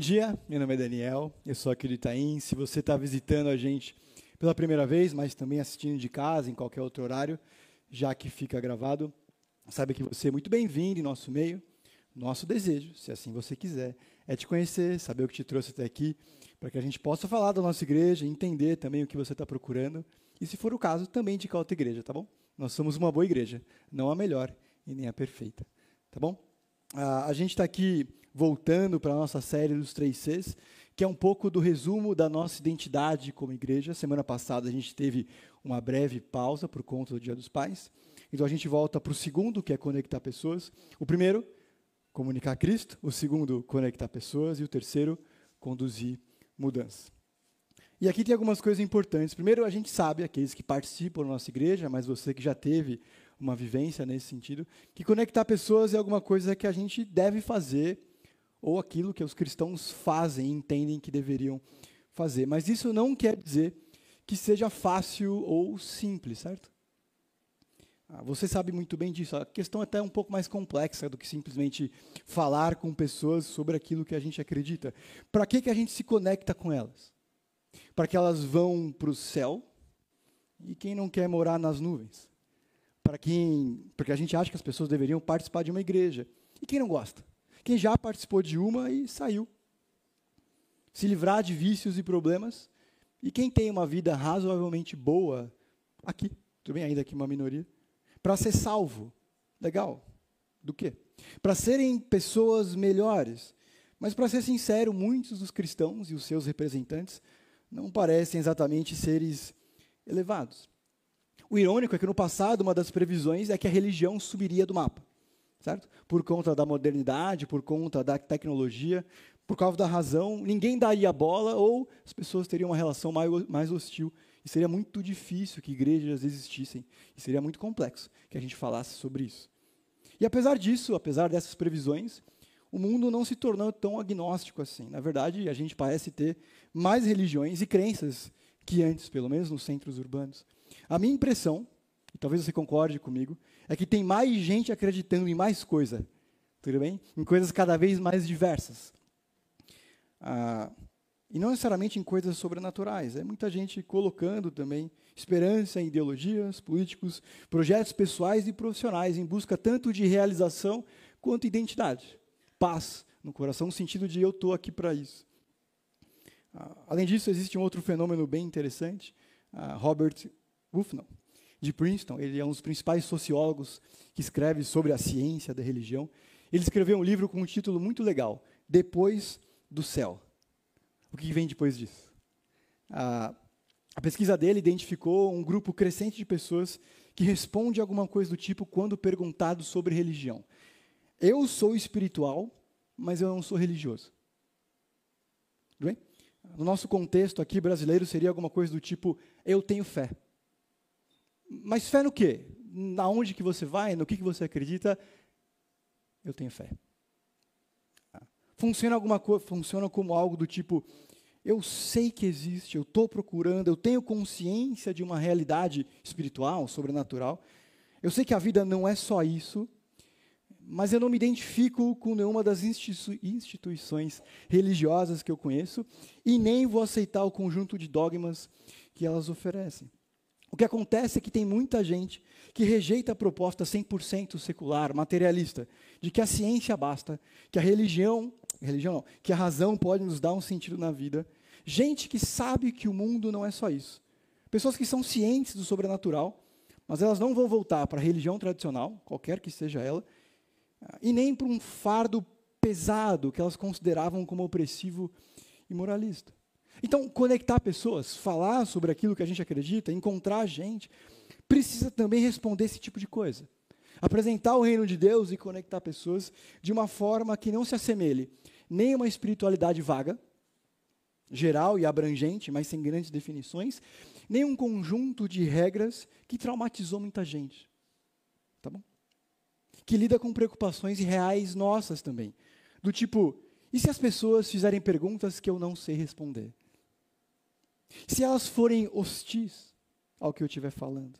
dia, meu nome é Daniel, eu sou aqui do Itaim. Se você está visitando a gente pela primeira vez, mas também assistindo de casa, em qualquer outro horário, já que fica gravado, saiba que você é muito bem-vindo em nosso meio. Nosso desejo, se assim você quiser, é te conhecer, saber o que te trouxe até aqui, para que a gente possa falar da nossa igreja, entender também o que você está procurando, e se for o caso, também indicar outra igreja, tá bom? Nós somos uma boa igreja, não a melhor e nem a perfeita, tá bom? Ah, a gente está aqui voltando para a nossa série dos três Cs, que é um pouco do resumo da nossa identidade como igreja. Semana passada a gente teve uma breve pausa por conta do Dia dos Pais. Então a gente volta para o segundo, que é conectar pessoas. O primeiro, comunicar Cristo. O segundo, conectar pessoas. E o terceiro, conduzir mudança. E aqui tem algumas coisas importantes. Primeiro, a gente sabe, aqueles que participam da nossa igreja, mas você que já teve uma vivência nesse sentido, que conectar pessoas é alguma coisa que a gente deve fazer ou aquilo que os cristãos fazem e entendem que deveriam fazer. Mas isso não quer dizer que seja fácil ou simples, certo? Ah, você sabe muito bem disso. A questão é até um pouco mais complexa do que simplesmente falar com pessoas sobre aquilo que a gente acredita. Para que, que a gente se conecta com elas? Para que elas vão para o céu? E quem não quer morar nas nuvens? Para quem, porque a gente acha que as pessoas deveriam participar de uma igreja. E quem não gosta? Quem já participou de uma e saiu. Se livrar de vícios e problemas. E quem tem uma vida razoavelmente boa aqui, tudo bem, ainda aqui uma minoria, para ser salvo. Legal. Do quê? Para serem pessoas melhores. Mas, para ser sincero, muitos dos cristãos e os seus representantes não parecem exatamente seres elevados. O irônico é que no passado, uma das previsões é que a religião subiria do mapa certo? Por conta da modernidade, por conta da tecnologia, por causa da razão, ninguém daria bola ou as pessoas teriam uma relação mais, mais hostil. E seria muito difícil que igrejas existissem. E seria muito complexo que a gente falasse sobre isso. E apesar disso, apesar dessas previsões, o mundo não se tornou tão agnóstico assim. Na verdade, a gente parece ter mais religiões e crenças que antes, pelo menos nos centros urbanos. A minha impressão, e talvez você concorde comigo, é que tem mais gente acreditando em mais coisa, tudo bem? Em coisas cada vez mais diversas. Ah, e não necessariamente em coisas sobrenaturais. É muita gente colocando também esperança em ideologias, políticos, projetos pessoais e profissionais em busca tanto de realização quanto identidade. Paz no coração, no sentido de eu estou aqui para isso. Ah, além disso, existe um outro fenômeno bem interessante. Ah, Robert Wolfman, de Princeton, ele é um dos principais sociólogos que escreve sobre a ciência da religião. Ele escreveu um livro com um título muito legal, Depois do Céu. O que vem depois disso? A, a pesquisa dele identificou um grupo crescente de pessoas que responde alguma coisa do tipo quando perguntado sobre religião. Eu sou espiritual, mas eu não sou religioso. Tudo bem? No nosso contexto aqui brasileiro seria alguma coisa do tipo eu tenho fé. Mas fé no quê? Na onde que você vai, no que, que você acredita? Eu tenho fé. Funciona alguma coisa, funciona como algo do tipo, eu sei que existe, eu estou procurando, eu tenho consciência de uma realidade espiritual, sobrenatural. Eu sei que a vida não é só isso, mas eu não me identifico com nenhuma das institui instituições religiosas que eu conheço e nem vou aceitar o conjunto de dogmas que elas oferecem. O que acontece é que tem muita gente que rejeita a proposta 100% secular, materialista, de que a ciência basta, que a religião, religião não, que a razão pode nos dar um sentido na vida. Gente que sabe que o mundo não é só isso. Pessoas que são cientes do sobrenatural, mas elas não vão voltar para a religião tradicional, qualquer que seja ela, e nem para um fardo pesado que elas consideravam como opressivo e moralista. Então, conectar pessoas, falar sobre aquilo que a gente acredita, encontrar gente, precisa também responder esse tipo de coisa. Apresentar o reino de Deus e conectar pessoas de uma forma que não se assemelhe nem uma espiritualidade vaga, geral e abrangente, mas sem grandes definições, nem um conjunto de regras que traumatizou muita gente. Tá bom? Que lida com preocupações reais nossas também. Do tipo, e se as pessoas fizerem perguntas que eu não sei responder? Se elas forem hostis ao que eu estiver falando,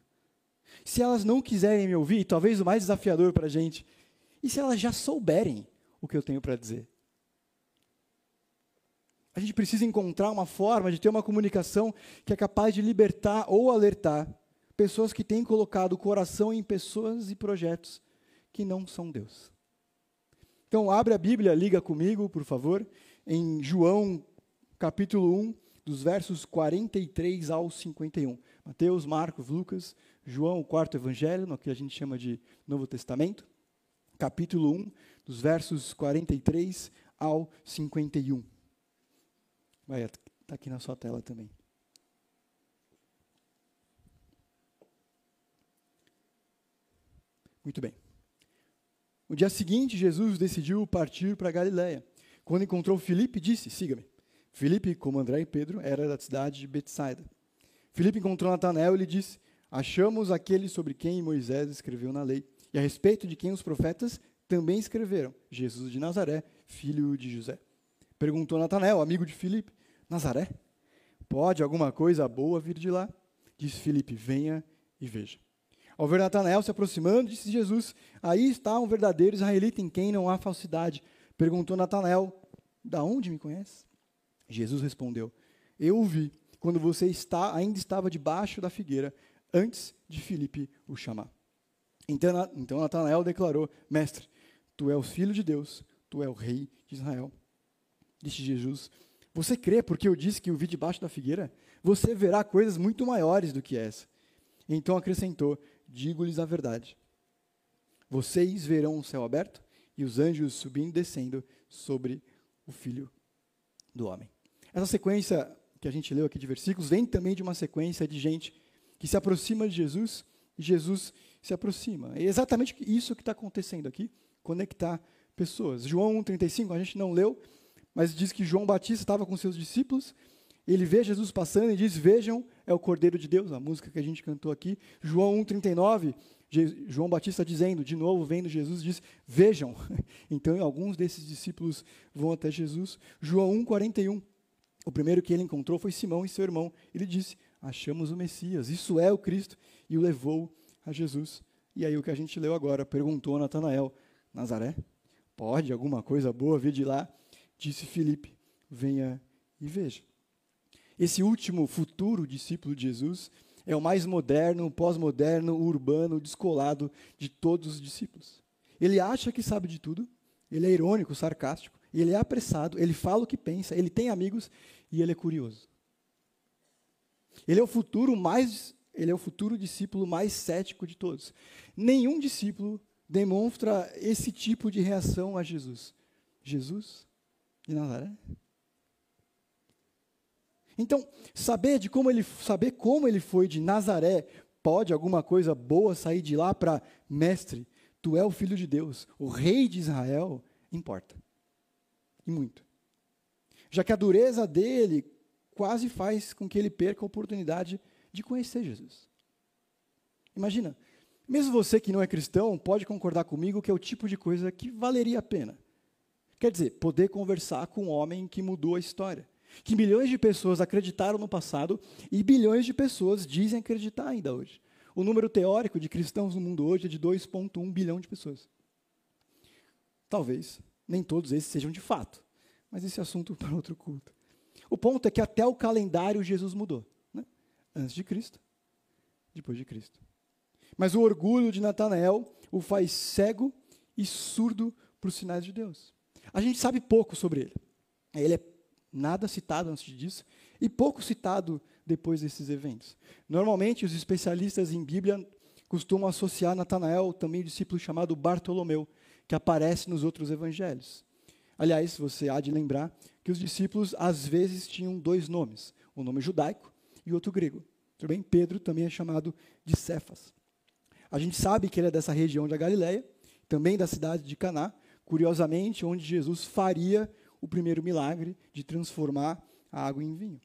se elas não quiserem me ouvir, talvez o mais desafiador para a gente, e se elas já souberem o que eu tenho para dizer? A gente precisa encontrar uma forma de ter uma comunicação que é capaz de libertar ou alertar pessoas que têm colocado o coração em pessoas e projetos que não são Deus. Então, abre a Bíblia, liga comigo, por favor, em João, capítulo 1, dos versos 43 ao 51. Mateus, Marcos, Lucas, João, o quarto evangelho, no que a gente chama de Novo Testamento, capítulo 1, dos versos 43 ao 51. Vai, está aqui na sua tela também. Muito bem. No dia seguinte, Jesus decidiu partir para Galiléia. Quando encontrou Filipe, disse: Siga-me. Filipe, como André e Pedro, era da cidade de Betsaida. Filipe encontrou Natanael e lhe disse: Achamos aquele sobre quem Moisés escreveu na lei, e a respeito de quem os profetas também escreveram, Jesus de Nazaré, filho de José. Perguntou Natanael, amigo de Filipe: Nazaré? Pode alguma coisa boa vir de lá? Disse Filipe: Venha e veja. Ao ver Natanael se aproximando, disse Jesus: Aí está um verdadeiro israelita em quem não há falsidade. Perguntou Natanael: Da onde me conhece? Jesus respondeu: Eu o vi quando você está, ainda estava debaixo da figueira, antes de Filipe o chamar. Então, então Natanael declarou: Mestre, tu és filho de Deus, tu és o rei de Israel. Disse Jesus: você crê porque eu disse que o vi debaixo da figueira? Você verá coisas muito maiores do que essa. Então acrescentou: Digo-lhes a verdade. Vocês verão o céu aberto e os anjos subindo e descendo sobre o filho do homem. Essa sequência que a gente leu aqui de versículos vem também de uma sequência de gente que se aproxima de Jesus e Jesus se aproxima. É exatamente isso que está acontecendo aqui, conectar pessoas. João 1,35, a gente não leu, mas diz que João Batista estava com seus discípulos, ele vê Jesus passando e diz: Vejam, é o Cordeiro de Deus, a música que a gente cantou aqui. João 1,39, João Batista dizendo, de novo, vendo Jesus, diz: Vejam. Então, alguns desses discípulos vão até Jesus. João 1,41, o primeiro que ele encontrou foi Simão e seu irmão. Ele disse: Achamos o Messias, isso é o Cristo, e o levou a Jesus. E aí, o que a gente leu agora, perguntou a Natanael: Nazaré? Pode alguma coisa boa vir de lá? disse Filipe: venha e veja. Esse último futuro discípulo de Jesus é o mais moderno, pós-moderno, urbano, descolado de todos os discípulos. Ele acha que sabe de tudo, ele é irônico, sarcástico, ele é apressado, ele fala o que pensa, ele tem amigos e ele é curioso. Ele é o futuro mais, ele é o futuro discípulo mais cético de todos. Nenhum discípulo demonstra esse tipo de reação a Jesus. Jesus de Nazaré. Então, saber de como ele saber como ele foi de Nazaré, pode alguma coisa boa sair de lá para mestre, tu é o filho de Deus, o rei de Israel, importa. E muito. Já que a dureza dele quase faz com que ele perca a oportunidade de conhecer Jesus. Imagina, mesmo você que não é cristão pode concordar comigo que é o tipo de coisa que valeria a pena. Quer dizer, poder conversar com um homem que mudou a história. Que milhões de pessoas acreditaram no passado e bilhões de pessoas dizem acreditar ainda hoje. O número teórico de cristãos no mundo hoje é de 2,1 bilhão de pessoas. Talvez nem todos esses sejam de fato, mas esse assunto para outro culto. O ponto é que até o calendário Jesus mudou. Né? Antes de Cristo, depois de Cristo. Mas o orgulho de Natanael o faz cego e surdo para os sinais de Deus. A gente sabe pouco sobre ele. Ele é nada citado antes disso e pouco citado depois desses eventos. Normalmente, os especialistas em Bíblia costumam associar Natanael também discípulo chamado Bartolomeu, que aparece nos outros evangelhos. Aliás, você há de lembrar que os discípulos às vezes tinham dois nomes, um nome judaico e outro grego. Tudo bem? Pedro também é chamado de Cefas. A gente sabe que ele é dessa região da Galileia, também da cidade de Caná, curiosamente, onde Jesus faria o primeiro milagre de transformar a água em vinho.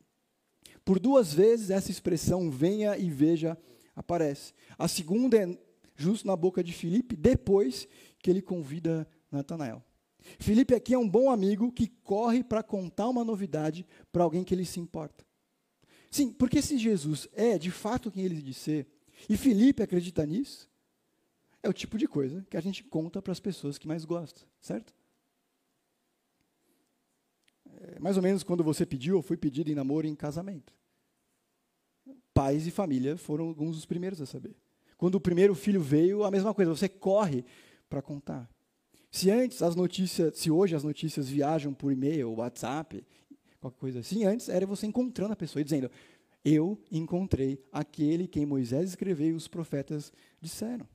Por duas vezes essa expressão venha e veja aparece. A segunda é justo na boca de Filipe, depois que ele convida Natanael. Filipe aqui é um bom amigo que corre para contar uma novidade para alguém que ele se importa. Sim, porque se Jesus é de fato quem ele diz ser, e Filipe acredita nisso, é o tipo de coisa que a gente conta para as pessoas que mais gostam, certo? é mais ou menos quando você pediu ou foi pedido em namoro em casamento. Pais e família foram alguns dos primeiros a saber. Quando o primeiro filho veio, a mesma coisa, você corre para contar. Se antes as notícias, se hoje as notícias viajam por e-mail, WhatsApp, qualquer coisa assim, antes era você encontrando a pessoa e dizendo: Eu encontrei aquele quem Moisés escreveu e os profetas disseram.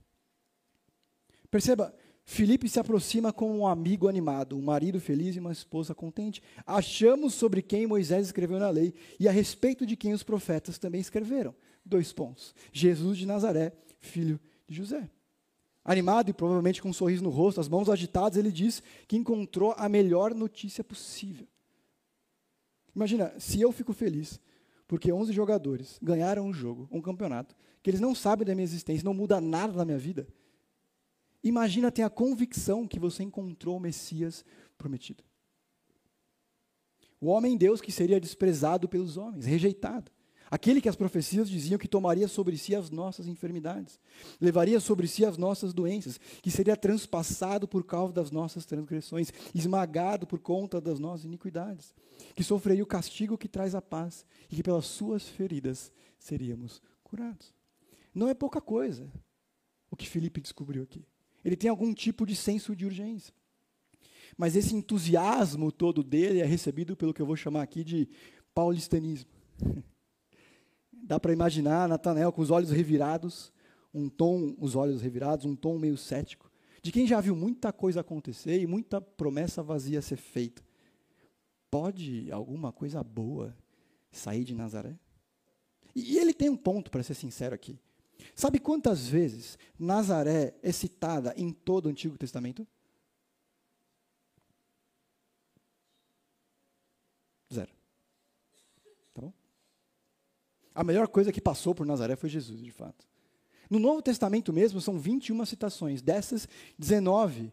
Perceba, Filipe se aproxima como um amigo animado, um marido feliz e uma esposa contente. Achamos sobre quem Moisés escreveu na lei e a respeito de quem os profetas também escreveram. Dois pontos. Jesus de Nazaré, filho de José. Animado e provavelmente com um sorriso no rosto, as mãos agitadas, ele diz que encontrou a melhor notícia possível. Imagina, se eu fico feliz porque 11 jogadores ganharam um jogo, um campeonato, que eles não sabem da minha existência, não muda nada na minha vida. Imagina ter a convicção que você encontrou o Messias prometido. O homem Deus que seria desprezado pelos homens, rejeitado. Aquele que as profecias diziam que tomaria sobre si as nossas enfermidades, levaria sobre si as nossas doenças, que seria transpassado por causa das nossas transgressões, esmagado por conta das nossas iniquidades, que sofreria o castigo que traz a paz e que pelas suas feridas seríamos curados. Não é pouca coisa o que Felipe descobriu aqui. Ele tem algum tipo de senso de urgência. Mas esse entusiasmo todo dele é recebido pelo que eu vou chamar aqui de paulistanismo. Dá para imaginar Natanael com os olhos revirados, um tom, os olhos revirados, um tom meio cético, de quem já viu muita coisa acontecer e muita promessa vazia ser feita. Pode alguma coisa boa sair de Nazaré? E, ele tem um ponto, para ser sincero aqui. Sabe quantas vezes Nazaré é citada em todo o Antigo Testamento? Zero. Tá bom? A melhor coisa que passou por Nazaré foi Jesus, de fato. No Novo Testamento mesmo, são 21 citações. Dessas, 19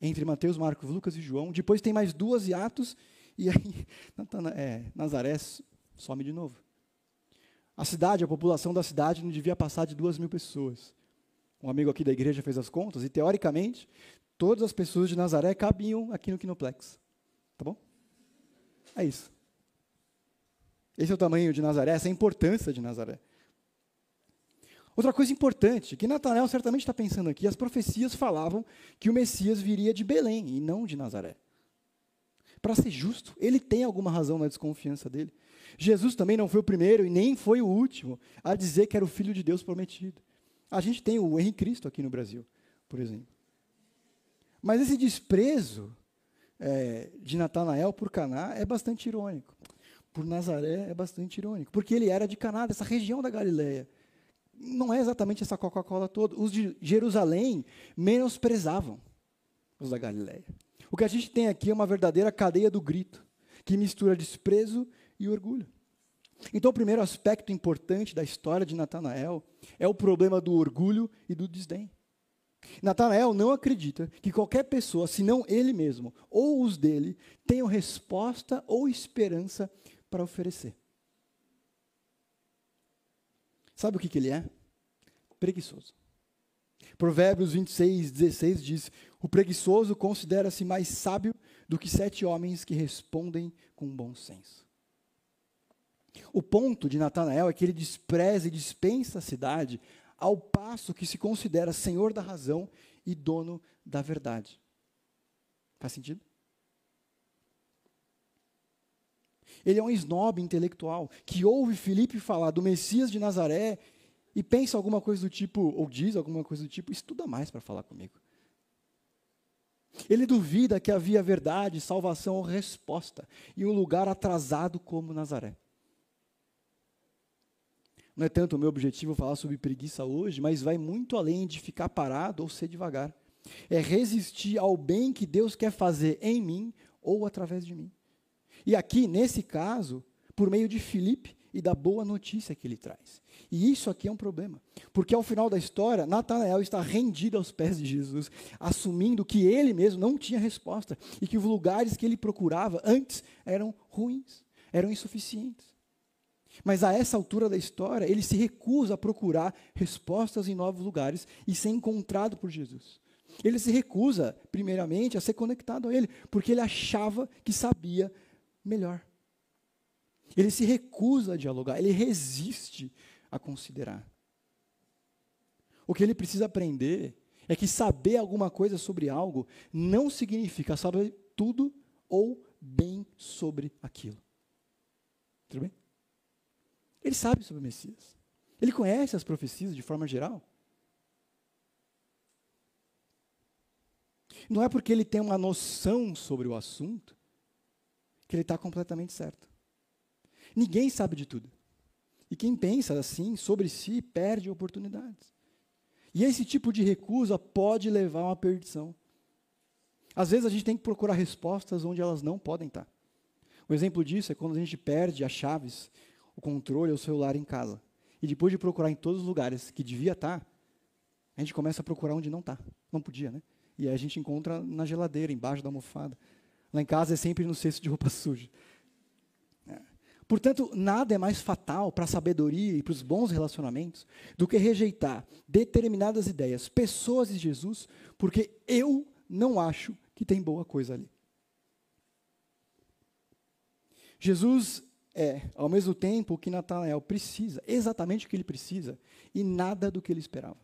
entre Mateus, Marcos, Lucas e João. Depois tem mais duas em Atos. E aí, é, Nazaré some de novo. A cidade, a população da cidade não devia passar de duas mil pessoas. Um amigo aqui da igreja fez as contas e, teoricamente, todas as pessoas de Nazaré cabiam aqui no Kinoplex. Tá bom? É isso. Esse é o tamanho de Nazaré, essa é a importância de Nazaré. Outra coisa importante, que Natanael certamente está pensando aqui, as profecias falavam que o Messias viria de Belém e não de Nazaré. Para ser justo, ele tem alguma razão na desconfiança dele. Jesus também não foi o primeiro e nem foi o último a dizer que era o Filho de Deus prometido. A gente tem o Henrique Cristo aqui no Brasil, por exemplo. Mas esse desprezo é, de Natanael por Caná é bastante irônico. Por Nazaré é bastante irônico, porque ele era de Caná, dessa região da Galileia. Não é exatamente essa Coca-Cola toda. Os de Jerusalém menosprezavam os da Galileia. O que a gente tem aqui é uma verdadeira cadeia do grito, que mistura desprezo e orgulho. Então, o primeiro aspecto importante da história de Natanael é o problema do orgulho e do desdém. Natanael não acredita que qualquer pessoa, senão ele mesmo ou os dele, tenham resposta ou esperança para oferecer. Sabe o que, que ele é? Preguiçoso. Provérbios 26, 16 diz: O preguiçoso considera-se mais sábio do que sete homens que respondem com bom senso. O ponto de Natanael é que ele despreza e dispensa a cidade, ao passo que se considera senhor da razão e dono da verdade. Faz sentido? Ele é um snob intelectual que ouve Filipe falar do Messias de Nazaré e pensa alguma coisa do tipo, ou diz alguma coisa do tipo, estuda mais para falar comigo. Ele duvida que havia verdade, salvação ou resposta em um lugar atrasado como Nazaré. Não é tanto o meu objetivo falar sobre preguiça hoje, mas vai muito além de ficar parado ou ser devagar. É resistir ao bem que Deus quer fazer em mim ou através de mim. E aqui, nesse caso, por meio de Filipe e da boa notícia que ele traz. E isso aqui é um problema, porque ao final da história, Natanael está rendido aos pés de Jesus, assumindo que ele mesmo não tinha resposta e que os lugares que ele procurava antes eram ruins, eram insuficientes. Mas a essa altura da história, ele se recusa a procurar respostas em novos lugares e ser encontrado por Jesus. Ele se recusa, primeiramente, a ser conectado a ele, porque ele achava que sabia melhor. Ele se recusa a dialogar, ele resiste a considerar. O que ele precisa aprender é que saber alguma coisa sobre algo não significa saber tudo ou bem sobre aquilo. Tudo bem? Ele sabe sobre o Messias. Ele conhece as profecias de forma geral. Não é porque ele tem uma noção sobre o assunto que ele está completamente certo. Ninguém sabe de tudo. E quem pensa assim sobre si perde oportunidades. E esse tipo de recusa pode levar a uma perdição. Às vezes a gente tem que procurar respostas onde elas não podem estar. Um exemplo disso é quando a gente perde as chaves, o controle o celular em casa. E depois de procurar em todos os lugares que devia estar, a gente começa a procurar onde não está. Não podia, né? E aí a gente encontra na geladeira, embaixo da almofada. Lá em casa é sempre no cesto de roupa suja. Portanto, nada é mais fatal para a sabedoria e para os bons relacionamentos do que rejeitar determinadas ideias, pessoas de Jesus, porque eu não acho que tem boa coisa ali. Jesus é, ao mesmo tempo, o que Natanael precisa, exatamente o que ele precisa, e nada do que ele esperava.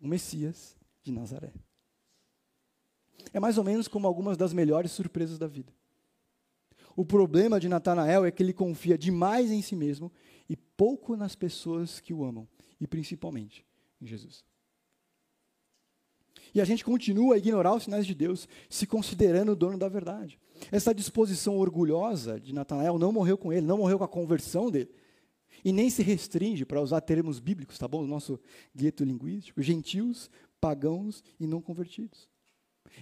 O Messias de Nazaré. É mais ou menos como algumas das melhores surpresas da vida. O problema de Natanael é que ele confia demais em si mesmo e pouco nas pessoas que o amam, e principalmente em Jesus. E a gente continua a ignorar os sinais de Deus, se considerando o dono da verdade. Essa disposição orgulhosa de Natanael não morreu com ele, não morreu com a conversão dele. E nem se restringe, para usar termos bíblicos, tá bom? O nosso gueto linguístico, gentios, pagãos e não convertidos.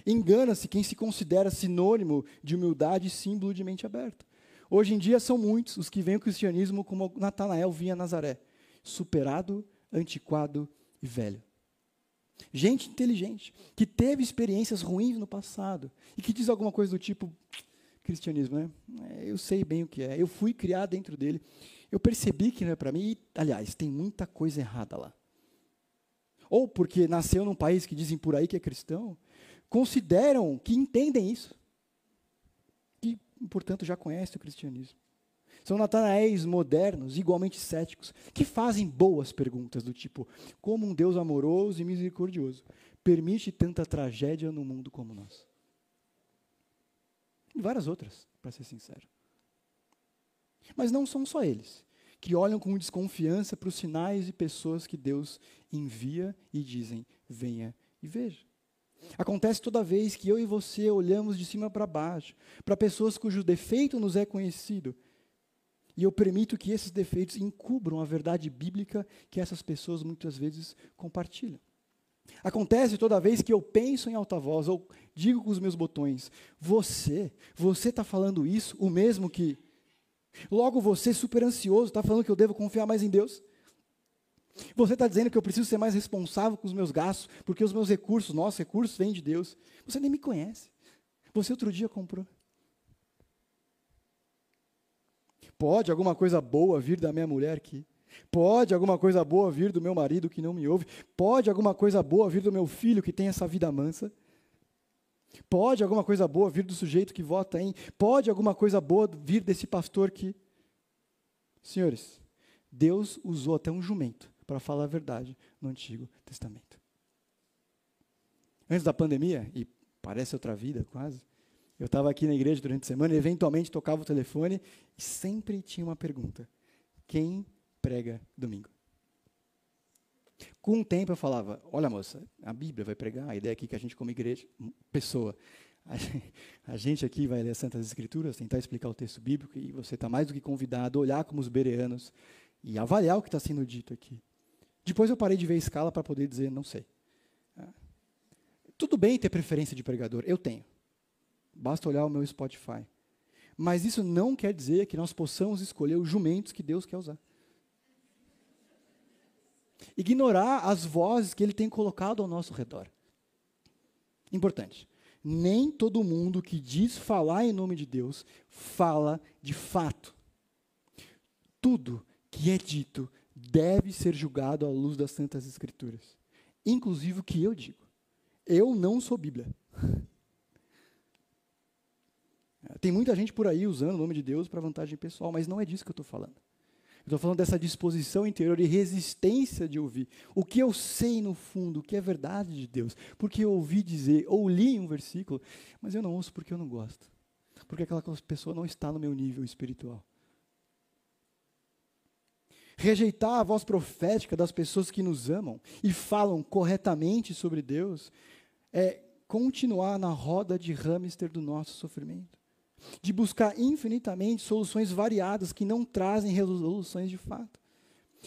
Engana-se quem se considera sinônimo de humildade e símbolo de mente aberta. Hoje em dia são muitos os que veem o cristianismo como Natanael via Nazaré, superado, antiquado e velho. Gente inteligente, que teve experiências ruins no passado e que diz alguma coisa do tipo: cristianismo, né? É, eu sei bem o que é, eu fui criado dentro dele, eu percebi que não é para mim, e, aliás, tem muita coisa errada lá. Ou porque nasceu num país que dizem por aí que é cristão, consideram que entendem isso. E, portanto, já conhecem o cristianismo. São natanaéis modernos, igualmente céticos, que fazem boas perguntas do tipo: como um Deus amoroso e misericordioso permite tanta tragédia no mundo como nós? E várias outras, para ser sincero. Mas não são só eles que olham com desconfiança para os sinais e pessoas que Deus envia e dizem: venha e veja. Acontece toda vez que eu e você olhamos de cima para baixo, para pessoas cujo defeito nos é conhecido, e eu permito que esses defeitos encubram a verdade bíblica que essas pessoas muitas vezes compartilham. Acontece toda vez que eu penso em alta voz ou digo com os meus botões: Você, você está falando isso, o mesmo que. Logo você, super ansioso, está falando que eu devo confiar mais em Deus? Você está dizendo que eu preciso ser mais responsável com os meus gastos, porque os meus recursos, nossos recursos, vêm de Deus. Você nem me conhece. Você outro dia comprou. Pode alguma coisa boa vir da minha mulher aqui? Pode alguma coisa boa vir do meu marido que não me ouve? Pode alguma coisa boa vir do meu filho que tem essa vida mansa? Pode alguma coisa boa vir do sujeito que vota em? Pode alguma coisa boa vir desse pastor que. Senhores, Deus usou até um jumento para falar a verdade no Antigo Testamento. Antes da pandemia, e parece outra vida quase, eu estava aqui na igreja durante a semana e eventualmente tocava o telefone e sempre tinha uma pergunta: quem prega domingo? Com o tempo eu falava: olha moça, a Bíblia vai pregar, a ideia aqui é que a gente como igreja, pessoa, a gente aqui vai ler as Santas Escrituras, tentar explicar o texto bíblico e você está mais do que convidado a olhar como os bereanos e avaliar o que está sendo dito aqui. Depois eu parei de ver a escala para poder dizer, não sei. Tudo bem ter preferência de pregador, eu tenho. Basta olhar o meu Spotify. Mas isso não quer dizer que nós possamos escolher os jumentos que Deus quer usar. Ignorar as vozes que Ele tem colocado ao nosso redor. Importante. Nem todo mundo que diz falar em nome de Deus fala de fato. Tudo que é dito deve ser julgado à luz das Santas Escrituras. Inclusive o que eu digo. Eu não sou Bíblia. Tem muita gente por aí usando o nome de Deus para vantagem pessoal, mas não é disso que eu estou falando. Eu estou falando dessa disposição interior e resistência de ouvir. O que eu sei no fundo, o que é verdade de Deus. Porque eu ouvi dizer, ou li um versículo, mas eu não ouço porque eu não gosto. Porque aquela pessoa não está no meu nível espiritual. Rejeitar a voz profética das pessoas que nos amam e falam corretamente sobre Deus é continuar na roda de hamster do nosso sofrimento. De buscar infinitamente soluções variadas que não trazem resoluções de fato.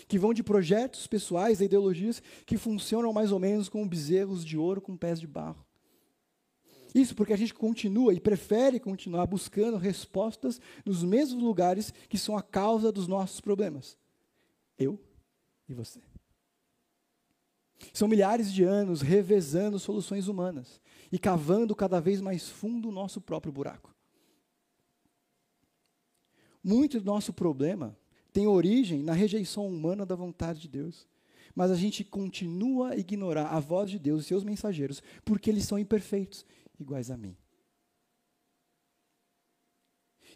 Que vão de projetos pessoais a ideologias que funcionam mais ou menos como bezerros de ouro com pés de barro. Isso porque a gente continua e prefere continuar buscando respostas nos mesmos lugares que são a causa dos nossos problemas. Eu e você. São milhares de anos revezando soluções humanas e cavando cada vez mais fundo o nosso próprio buraco. Muito do nosso problema tem origem na rejeição humana da vontade de Deus. Mas a gente continua a ignorar a voz de Deus e seus mensageiros porque eles são imperfeitos, iguais a mim.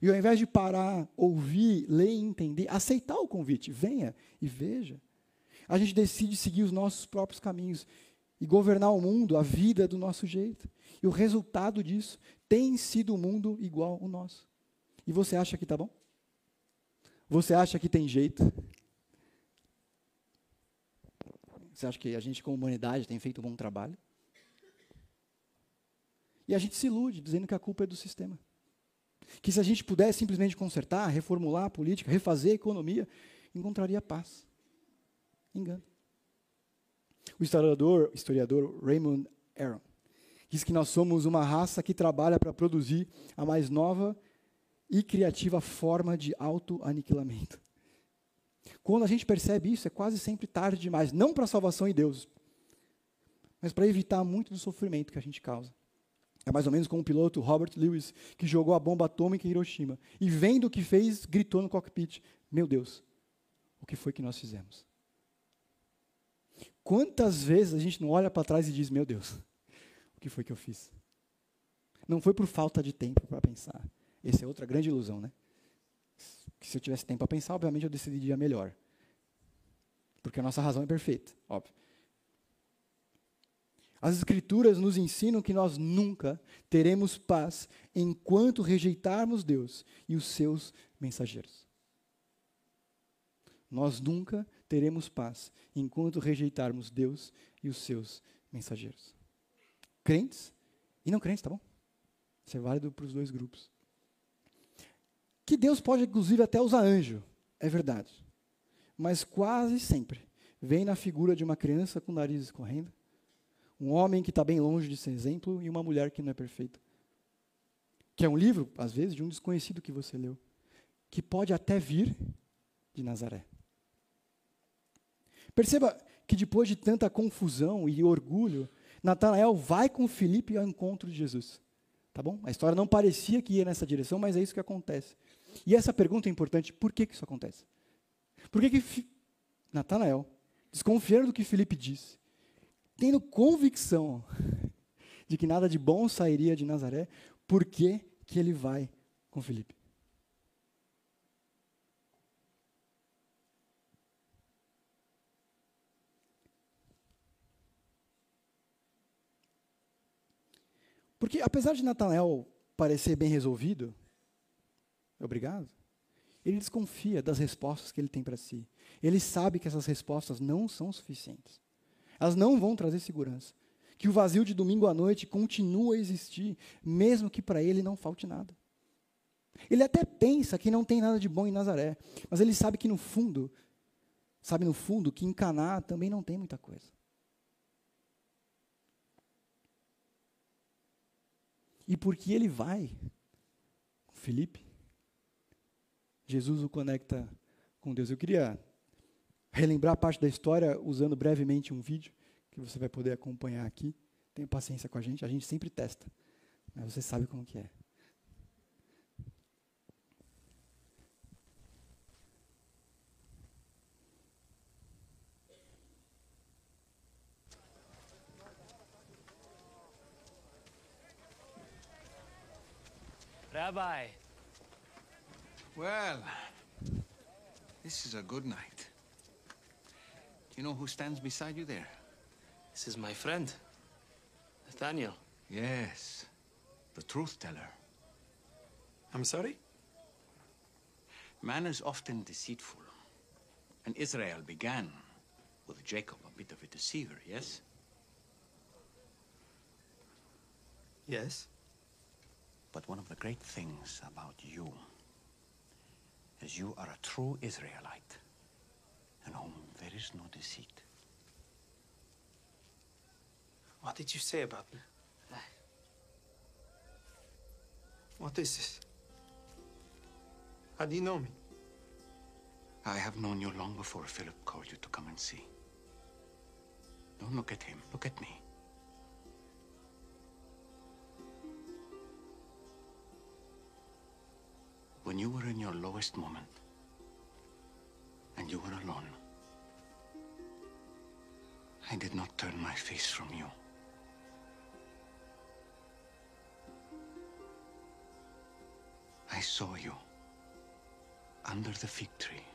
E ao invés de parar, ouvir, ler e entender, aceitar o convite, venha e veja, a gente decide seguir os nossos próprios caminhos e governar o mundo, a vida do nosso jeito. E o resultado disso tem sido um mundo igual ao nosso. E você acha que está bom? Você acha que tem jeito? Você acha que a gente, como humanidade, tem feito um bom trabalho? E a gente se ilude, dizendo que a culpa é do sistema. Que se a gente pudesse simplesmente consertar, reformular a política, refazer a economia, encontraria paz. Engano. O historiador, historiador Raymond Aron diz que nós somos uma raça que trabalha para produzir a mais nova e criativa forma de autoaniquilamento. Quando a gente percebe isso, é quase sempre tarde demais, não para a salvação em Deus, mas para evitar muito do sofrimento que a gente causa. É mais ou menos como o piloto Robert Lewis, que jogou a bomba atômica em Hiroshima. E vendo o que fez, gritou no cockpit: Meu Deus, o que foi que nós fizemos? Quantas vezes a gente não olha para trás e diz: Meu Deus, o que foi que eu fiz? Não foi por falta de tempo para pensar. Essa é outra grande ilusão, né? Que se eu tivesse tempo para pensar, obviamente eu decidiria melhor. Porque a nossa razão é perfeita, óbvio. As Escrituras nos ensinam que nós nunca teremos paz enquanto rejeitarmos Deus e os seus mensageiros. Nós nunca teremos paz enquanto rejeitarmos Deus e os seus mensageiros. Crentes e não crentes, tá bom? Isso é válido para os dois grupos. Que Deus pode, inclusive, até usar anjo, é verdade. Mas quase sempre vem na figura de uma criança com o nariz escorrendo, um homem que está bem longe de ser exemplo e uma mulher que não é perfeita. Que é um livro, às vezes, de um desconhecido que você leu, que pode até vir de Nazaré. Perceba que depois de tanta confusão e orgulho, Natanael vai com Filipe ao encontro de Jesus. Tá bom? A história não parecia que ia nessa direção, mas é isso que acontece. E essa pergunta é importante: por que, que isso acontece? Por que, que Natanael, desconfiando do que Filipe disse, tendo convicção de que nada de bom sairia de Nazaré, por que, que ele vai com Filipe? Porque apesar de Natanael parecer bem resolvido, obrigado, ele desconfia das respostas que ele tem para si. Ele sabe que essas respostas não são suficientes. Elas não vão trazer segurança. Que o vazio de domingo à noite continua a existir, mesmo que para ele não falte nada. Ele até pensa que não tem nada de bom em Nazaré, mas ele sabe que no fundo, sabe no fundo que em Caná também não tem muita coisa. E porque ele vai com Felipe, Jesus o conecta com Deus. Eu queria relembrar parte da história usando brevemente um vídeo que você vai poder acompanhar aqui. Tenha paciência com a gente, a gente sempre testa. Mas você sabe como que é. Rabbi. Well, this is a good night. You know who stands beside you there? This is my friend, Nathaniel. Yes, the truth teller. I'm sorry? Man is often deceitful. And Israel began with Jacob, a bit of a deceiver, yes? Yes. But one of the great things about you is you are a true Israelite in whom there is no deceit. What did you say about me? What is this? How do you know me? I have known you long before Philip called you to come and see. Don't look at him, look at me. When you were in your lowest moment and you were alone, I did not turn my face from you. I saw you under the fig tree.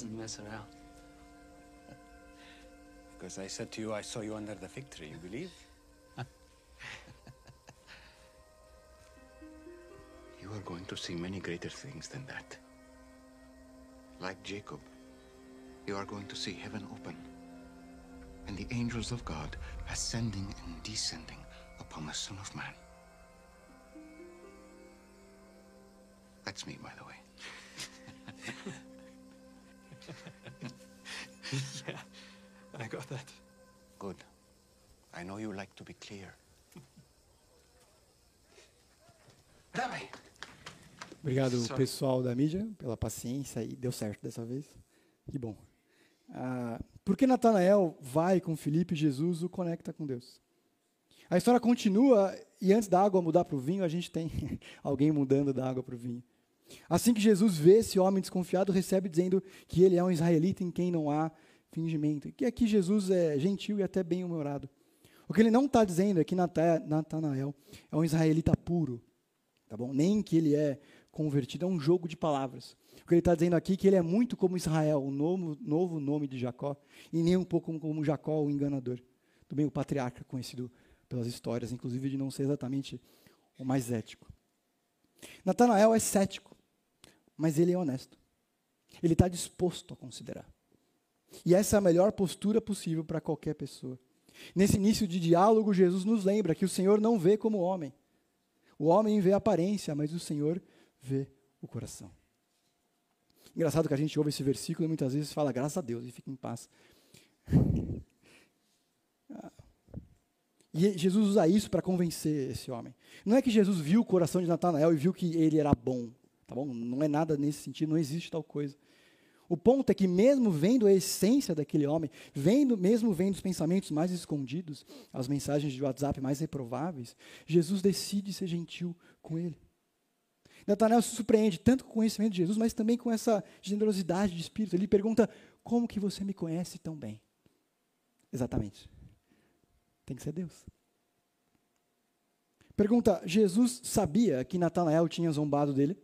Doesn't mess around. Because I said to you, I saw you under the fig tree. You believe? you are going to see many greater things than that. Like Jacob, you are going to see heaven open and the angels of God ascending and descending upon the Son of Man. That's me, by the way. yeah, I got that. Good. I know you like to be clear. Obrigado, Sorry. pessoal da mídia, pela paciência e deu certo dessa vez. Que bom. Ah, porque Natanael vai com Filipe e Jesus o conecta com Deus. A história continua e antes da água mudar para o vinho, a gente tem alguém mudando da água para o vinho. Assim que Jesus vê esse homem desconfiado, recebe dizendo que ele é um israelita em quem não há fingimento. E que aqui Jesus é gentil e até bem humorado. O que ele não está dizendo é que Nata- Natanael é um israelita puro, tá bom? Nem que ele é convertido, é um jogo de palavras. O que ele está dizendo aqui é que ele é muito como Israel, o novo, novo nome de Jacó, e nem um pouco como Jacó, o enganador. Também o patriarca, conhecido pelas histórias, inclusive de não ser exatamente o mais ético. Natanael é cético, mas ele é honesto. Ele está disposto a considerar. E essa é a melhor postura possível para qualquer pessoa. Nesse início de diálogo, Jesus nos lembra que o Senhor não vê como homem. O homem vê a aparência, mas o Senhor vê o coração. Engraçado que a gente ouve esse versículo e muitas vezes fala, graças a Deus, e fica em paz. Ah. E Jesus usa isso para convencer esse homem. Não é que Jesus viu o coração de Natanael e viu que ele era bom, tá bom? Não é nada nesse sentido, não existe tal coisa. O ponto é que mesmo vendo a essência daquele homem, vendo, mesmo vendo os pensamentos mais escondidos, as mensagens de WhatsApp mais reprováveis, Jesus decide ser gentil com ele. Natanael se surpreende tanto com o conhecimento de Jesus, mas também com essa generosidade de espírito. Ele pergunta: Como que você me conhece tão bem? Exatamente. Tem que ser Deus. Pergunta: Jesus sabia que Natanael tinha zombado dele?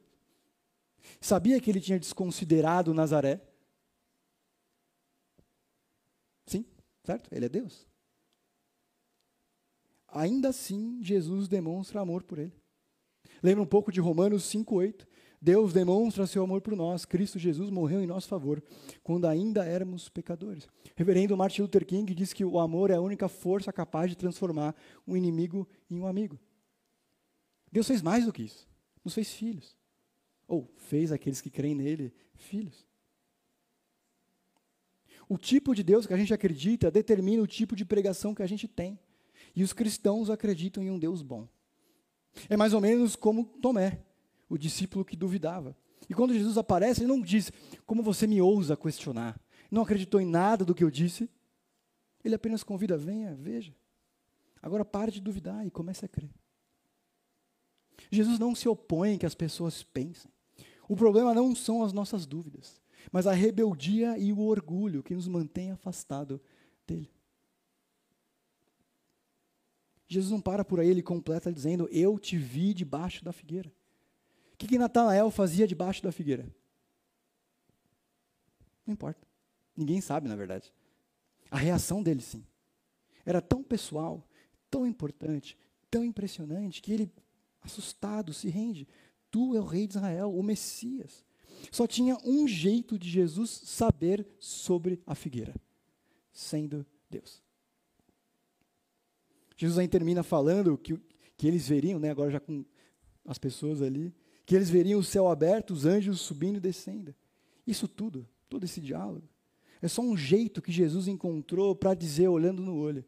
Sabia que ele tinha desconsiderado Nazaré? Sim, certo? Ele é Deus. Ainda assim, Jesus demonstra amor por ele. Lembra um pouco de Romanos 5,8. Deus demonstra seu amor por nós. Cristo Jesus morreu em nosso favor, quando ainda éramos pecadores. Reverendo Martin Luther King diz que o amor é a única força capaz de transformar um inimigo em um amigo. Deus fez mais do que isso. Nos fez filhos. Ou fez aqueles que creem nele filhos. O tipo de Deus que a gente acredita determina o tipo de pregação que a gente tem. E os cristãos acreditam em um Deus bom. É mais ou menos como Tomé. o discípulo que duvidava. E quando Jesus aparece, ele não diz: Como você me ousa questionar? Não acreditou em nada do que eu disse? Ele apenas convida: Venha, veja. Agora pare de duvidar e comece a crer. Jesus não se opõe que as pessoas pensem. O problema não são as nossas dúvidas, mas a rebeldia e o orgulho que nos mantém afastado dele. Jesus não para por aí, ele completa dizendo: Eu te vi debaixo da figueira. O que, que Natanael fazia debaixo da figueira? Não importa. Ninguém sabe, na verdade. A reação dele, sim. Era tão pessoal, tão importante, tão impressionante, que ele, assustado, se rende. Tu é o rei de Israel, o Messias. Só tinha um jeito de Jesus saber sobre a figueira, sendo Deus. Jesus aí termina falando que, que eles veriam, né, agora já com as pessoas ali, que eles veriam o céu aberto, os anjos subindo e descendo. Isso tudo, todo esse diálogo, é só um jeito que Jesus encontrou para dizer, olhando no olho: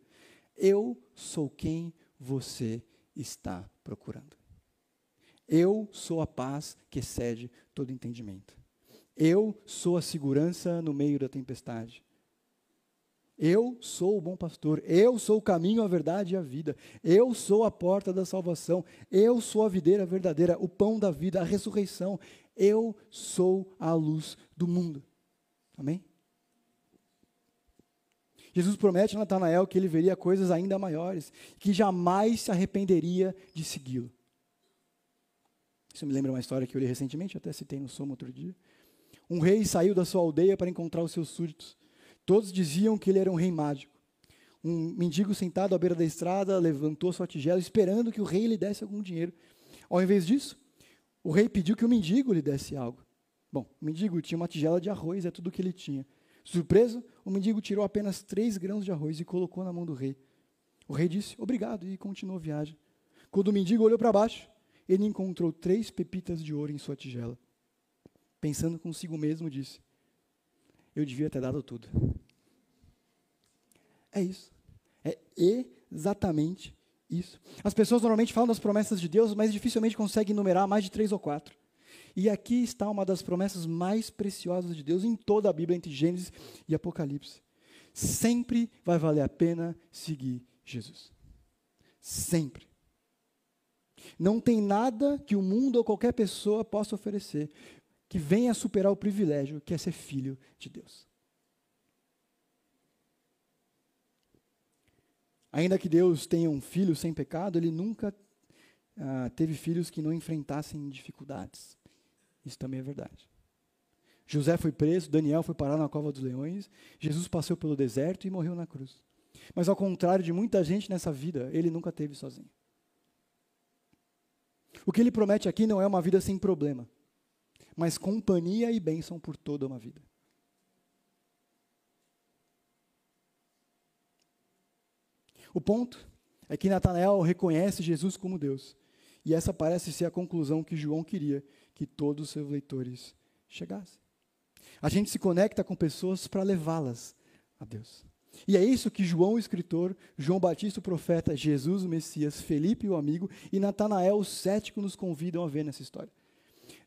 Eu sou quem você está procurando. Eu sou a paz que excede todo entendimento. Eu sou a segurança no meio da tempestade. Eu sou o bom pastor, eu sou o caminho, a verdade e a vida. Eu sou a porta da salvação, eu sou a videira verdadeira, o pão da vida, a ressurreição. Eu sou a luz do mundo. Amém? Jesus promete a Natanael que ele veria coisas ainda maiores, que jamais se arrependeria de segui-lo. Isso me lembra uma história que eu li recentemente, até citei no Somo outro dia. Um rei saiu da sua aldeia para encontrar os seus súditos. Todos diziam que ele era um rei mágico. Um mendigo sentado à beira da estrada levantou sua tigela esperando que o rei lhe desse algum dinheiro. Ao invés disso, o rei pediu que o mendigo lhe desse algo. Bom, o mendigo tinha uma tigela de arroz, é tudo o que ele tinha. Surpreso, o mendigo tirou apenas três grãos de arroz e colocou na mão do rei. O rei disse obrigado e continuou a viagem. Quando o mendigo olhou para baixo, ele encontrou três pepitas de ouro em sua tigela. Pensando consigo mesmo, disse: Eu devia ter dado tudo. É isso. É exatamente isso. As pessoas normalmente falam das promessas de Deus, mas dificilmente conseguem enumerar mais de três ou quatro. E aqui está uma das promessas mais preciosas de Deus em toda a Bíblia, entre Gênesis e Apocalipse. Sempre vai valer a pena seguir Jesus. Sempre. Não tem nada que o mundo ou qualquer pessoa possa oferecer que venha superar o privilégio que é ser filho de Deus. Ainda que Deus tenha um filho sem pecado, ele nunca ah, teve filhos que não enfrentassem dificuldades. Isso também é verdade. José foi preso, Daniel foi parar na cova dos leões, Jesus passou pelo deserto e morreu na cruz. Mas ao contrário de muita gente nessa vida, ele nunca teve sozinho. O que ele promete aqui não é uma vida sem problema, mas companhia e bênção por toda uma vida. O ponto é que Natanael reconhece Jesus como Deus. E essa parece ser a conclusão que João queria que todos os seus leitores chegassem. A gente se conecta com pessoas para levá-las a Deus. E é isso que João, o escritor, João Batista, o profeta, Jesus, o Messias, Felipe, o amigo, e Natanael, o cético, nos convidam a ver nessa história.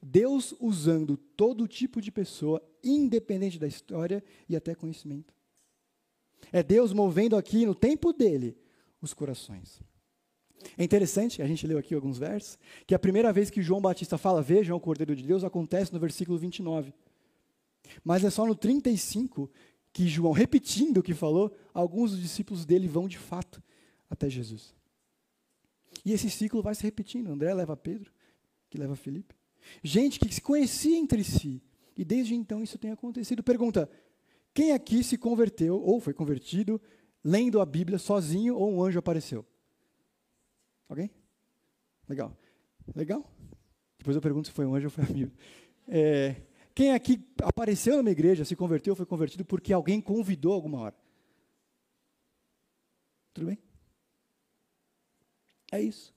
Deus usando todo tipo de pessoa, independente da história e até conhecimento. É Deus movendo aqui no tempo dele os corações. É interessante, a gente leu aqui alguns versos, que a primeira vez que João Batista fala, vejam o Cordeiro de Deus, acontece no versículo 29. Mas é só no 35 que João, repetindo o que falou, alguns dos discípulos dele vão de fato até Jesus. E esse ciclo vai se repetindo. André leva Pedro, que leva Felipe. Gente que se conhecia entre si. E desde então isso tem acontecido. Pergunta: quem aqui se converteu ou foi convertido lendo a Bíblia sozinho ou um anjo apareceu? Alguém? Legal. Legal? Depois eu pergunto se foi um anjo ou foi a Bíblia. É, quem aqui apareceu numa igreja, se converteu, foi convertido porque alguém convidou alguma hora? Tudo bem? É isso.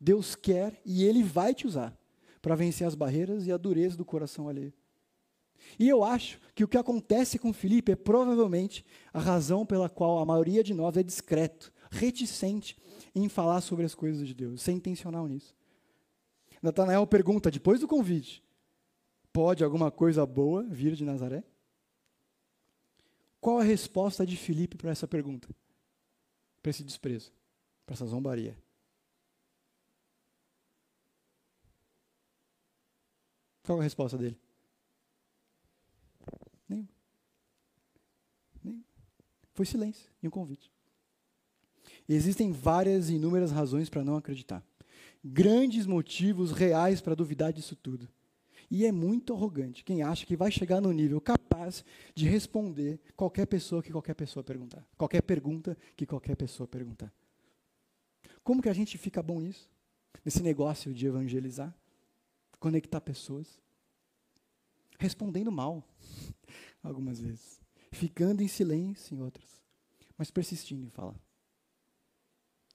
Deus quer e Ele vai te usar para vencer as barreiras e a dureza do coração alheio. E eu acho que o que acontece com Felipe é provavelmente a razão pela qual a maioria de nós é discreto, reticente em falar sobre as coisas de Deus, ser intencional nisso. Natanael pergunta, depois do convite: Pode alguma coisa boa vir de Nazaré? Qual a resposta de Filipe para essa pergunta? Para esse desprezo, para essa zombaria? Qual a resposta dele? Nenhum. Nenhum. Foi silêncio e um convite. Existem várias e inúmeras razões para não acreditar. Grandes motivos reais para duvidar disso tudo. E é muito arrogante quem acha que vai chegar no nível capaz de responder qualquer pessoa que qualquer pessoa perguntar. Qualquer pergunta que qualquer pessoa perguntar. Como que a gente fica bom nisso? Nesse negócio de evangelizar? Conectar pessoas? Respondendo mal, algumas vezes. Ficando em silêncio em outras. Mas persistindo em falar.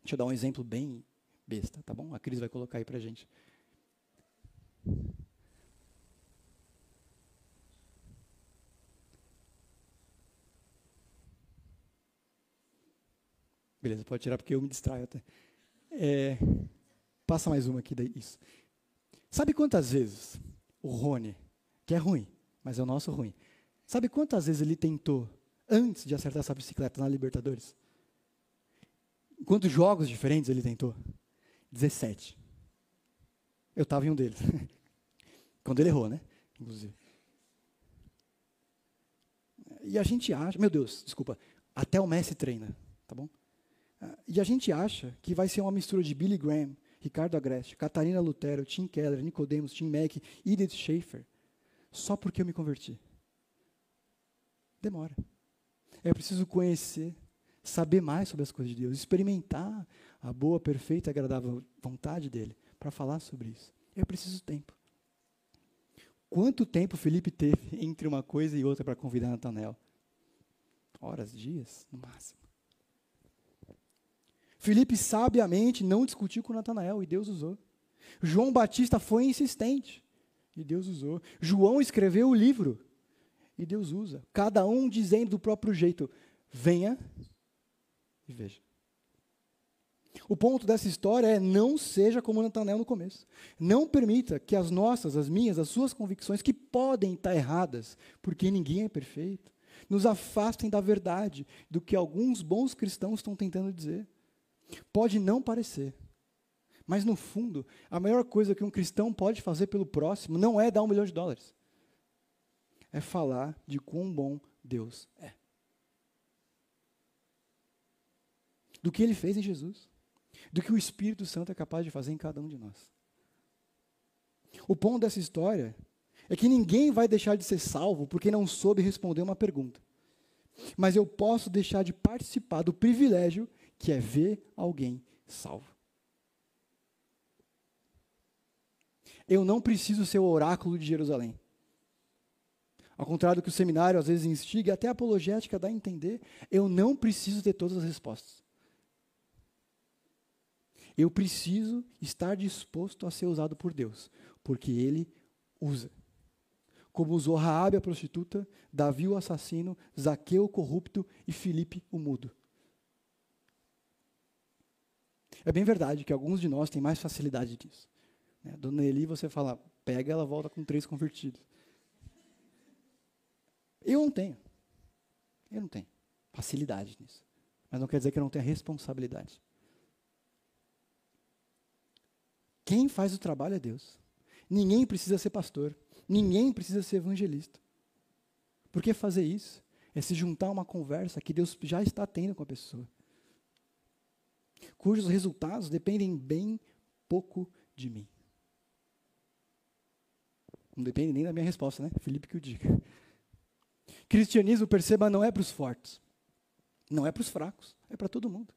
Deixa eu dar um exemplo bem besta, tá bom? A Cris vai colocar aí pra gente. Beleza, pode tirar porque eu me distraio até. É, passa mais uma aqui, daí, isso. Sabe quantas vezes o Rony, que é ruim, mas é o nosso ruim, sabe quantas vezes ele tentou, antes de acertar essa bicicleta na Libertadores? Quantos jogos diferentes ele tentou? 17. Eu estava em um deles. Quando ele errou, né? Inclusive. E a gente acha, meu Deus, desculpa, até o Messi treina, tá bom? E a gente acha que vai ser uma mistura de Billy Graham, Ricardo Agreste, Catarina Lutero, Tim Keller, Nicodemus, Tim Mack, Edith Schaefer, só porque eu me converti. Demora. É preciso conhecer, saber mais sobre as coisas de Deus, experimentar a boa, perfeita agradável vontade dele para falar sobre isso. É preciso tempo. Quanto tempo Felipe teve entre uma coisa e outra para convidar Natanael? Horas, dias, no máximo. Felipe sabiamente não discutiu com Natanael e Deus usou. João Batista foi insistente e Deus usou. João escreveu o livro e Deus usa. Cada um dizendo do próprio jeito: venha e veja. O ponto dessa história é não seja como Natanael no começo. Não permita que as nossas, as minhas, as suas convicções, que podem estar erradas, porque ninguém é perfeito, nos afastem da verdade, do que alguns bons cristãos estão tentando dizer. Pode não parecer, mas no fundo, a maior coisa que um cristão pode fazer pelo próximo não é dar um milhão de dólares, é falar de quão bom Deus é. Do que ele fez em Jesus, do que o Espírito Santo é capaz de fazer em cada um de nós. O ponto dessa história é que ninguém vai deixar de ser salvo porque não soube responder uma pergunta. Mas eu posso deixar de participar do privilégio que é ver alguém salvo. Eu não preciso ser o oráculo de Jerusalém. Ao contrário do que o seminário às vezes instiga, até a apologética dá a entender, eu não preciso ter todas as respostas. Eu preciso estar disposto a ser usado por Deus, porque Ele usa. Como usou Raabe a prostituta, Davi o assassino, Zaqueu o corrupto e Filipe o mudo. É bem verdade que alguns de nós têm mais facilidade disso. Né? Dona Eli, você fala, pega, ela volta com três convertidos. Eu não tenho. Eu não tenho facilidade nisso. Mas não quer dizer que eu não tenha responsabilidade. Quem faz o trabalho é Deus. Ninguém precisa ser pastor. Ninguém precisa ser evangelista. Por que fazer isso? É se juntar a uma conversa que Deus já está tendo com a pessoa cujos resultados dependem bem pouco de mim. Não depende nem da minha resposta, né? Felipe que o diga. Cristianismo, perceba, não é para os fortes. Não é para os fracos. É para todo mundo.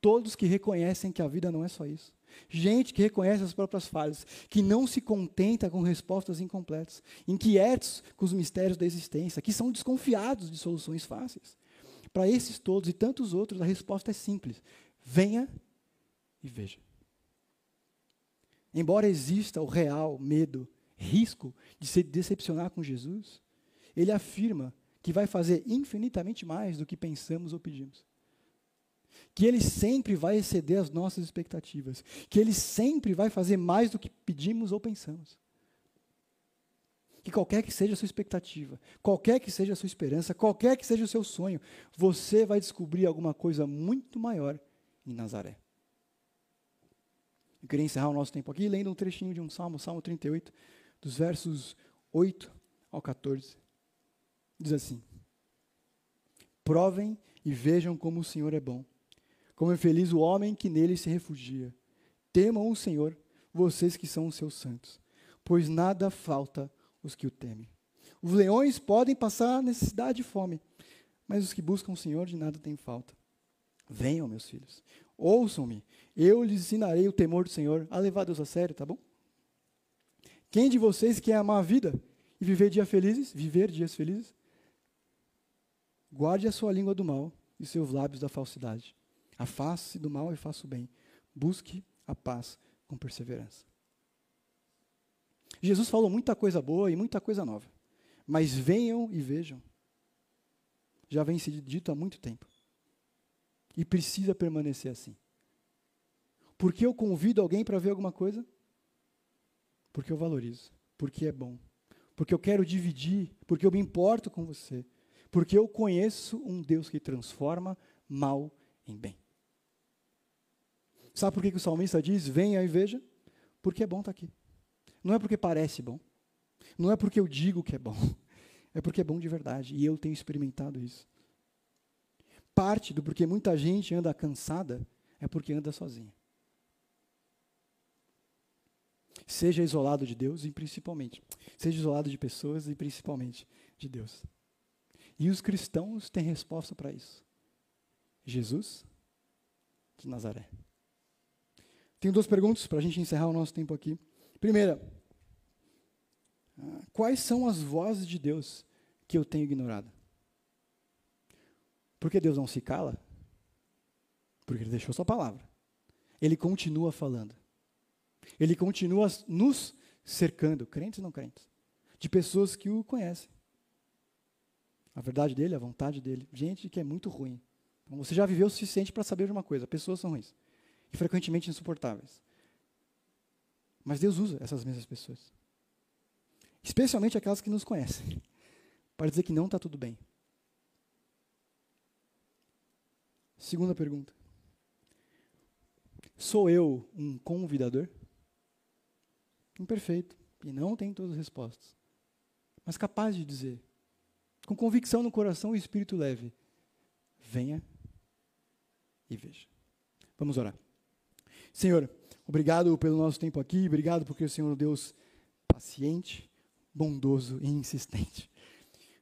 Todos que reconhecem que a vida não é só isso. Gente que reconhece as próprias falhas, que não se contenta com respostas incompletas, inquietos com os mistérios da existência, que são desconfiados de soluções fáceis. Para esses todos e tantos outros, a resposta é simples: venha e veja. Embora exista o real medo, risco de se decepcionar com Jesus, ele afirma que vai fazer infinitamente mais do que pensamos ou pedimos. que Ele sempre vai exceder as nossas expectativas, que Ele sempre vai fazer mais do que pedimos ou pensamos. Que qualquer que seja a sua expectativa, qualquer que seja a sua esperança, qualquer que seja o seu sonho, você vai descobrir alguma coisa muito maior em Nazaré. Eu queria encerrar o nosso tempo aqui lendo um trechinho de um salmo, Salmo 38, dos versos 8 ao 14. Diz assim: Provem e vejam como o Senhor é bom. Como é feliz o homem que nele se refugia. Temam o Senhor, vocês que são os seus santos, pois nada falta os que o temem. Os leões podem passar necessidade e fome, mas os que buscam o Senhor de nada têm falta. Venham, meus filhos, ouçam-me, eu lhes ensinarei o temor do Senhor, a levar Deus a sério, tá bom? Quem de vocês quer amar a vida e viver dias felizes, viver dias felizes? Guarde a sua língua do mal e seus lábios da falsidade. Afaste-se do mal e faça o bem. Busque a paz com perseverança. Jesus falou muita coisa boa e muita coisa nova. Mas venham e vejam. Já vem sido dito há muito tempo. E precisa permanecer assim. Porque eu convido alguém para ver alguma coisa? Porque eu valorizo. Porque é bom. Porque eu quero dividir. Porque eu me importo com você. Porque eu conheço um Deus que transforma mal em bem. Sabe por que, que o salmista diz: venha e veja? Porque é bom estar aqui. Não é porque parece bom. Não é porque eu digo que é bom. É porque é bom de verdade. E eu tenho experimentado isso. Parte do porquê muita gente anda cansada é porque anda sozinha. Seja isolado de Deus e principalmente. Seja isolado de pessoas e principalmente de Deus. E os cristãos têm resposta para isso. Jesus de Nazaré. Tenho duas perguntas para a gente encerrar o nosso tempo aqui. Primeira, ah, quais são as vozes de Deus que eu tenho ignorado? Por que Deus não se cala? Porque Ele deixou Sua palavra. Ele continua falando. Ele continua nos cercando, crentes e não crentes, de pessoas que o conhecem. A verdade dele, a vontade dele. Gente que é muito ruim. Você já viveu o suficiente para saber de uma coisa: pessoas são ruins e frequentemente insuportáveis. Mas Deus usa essas mesmas pessoas. Especialmente aquelas que nos conhecem. Para dizer que não está tudo bem. Segunda pergunta. Sou eu um convidador? Imperfeito. E não tem todas as respostas. Mas capaz de dizer, com convicção no coração e espírito leve: venha e veja. Vamos orar. Senhor, obrigado pelo nosso tempo aqui, obrigado porque o Senhor é Deus paciente, bondoso e insistente.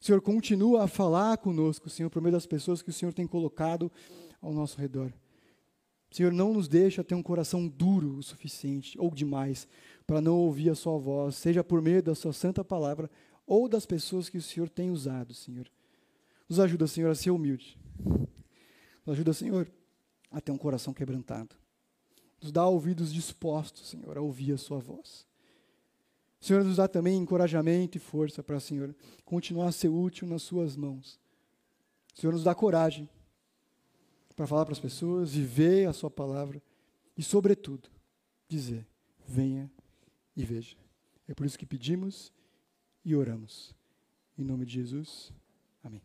O Senhor continua a falar conosco, Senhor, por meio das pessoas que o Senhor tem colocado ao nosso redor. Senhor, não nos deixa ter um coração duro o suficiente ou demais para não ouvir a Sua voz, seja por meio da Sua santa palavra ou das pessoas que o Senhor tem usado, Senhor. Nos ajuda, Senhor, a ser humilde. Nos ajuda, Senhor, a ter um coração quebrantado. Nos dá ouvidos dispostos, Senhor, a ouvir a Sua voz. Senhor, nos dá também encorajamento e força para, Senhor, continuar a ser útil nas Suas mãos. Senhor, nos dá coragem para falar para as pessoas, viver a Sua palavra e, sobretudo, dizer: venha e veja. É por isso que pedimos e oramos. Em nome de Jesus, amém.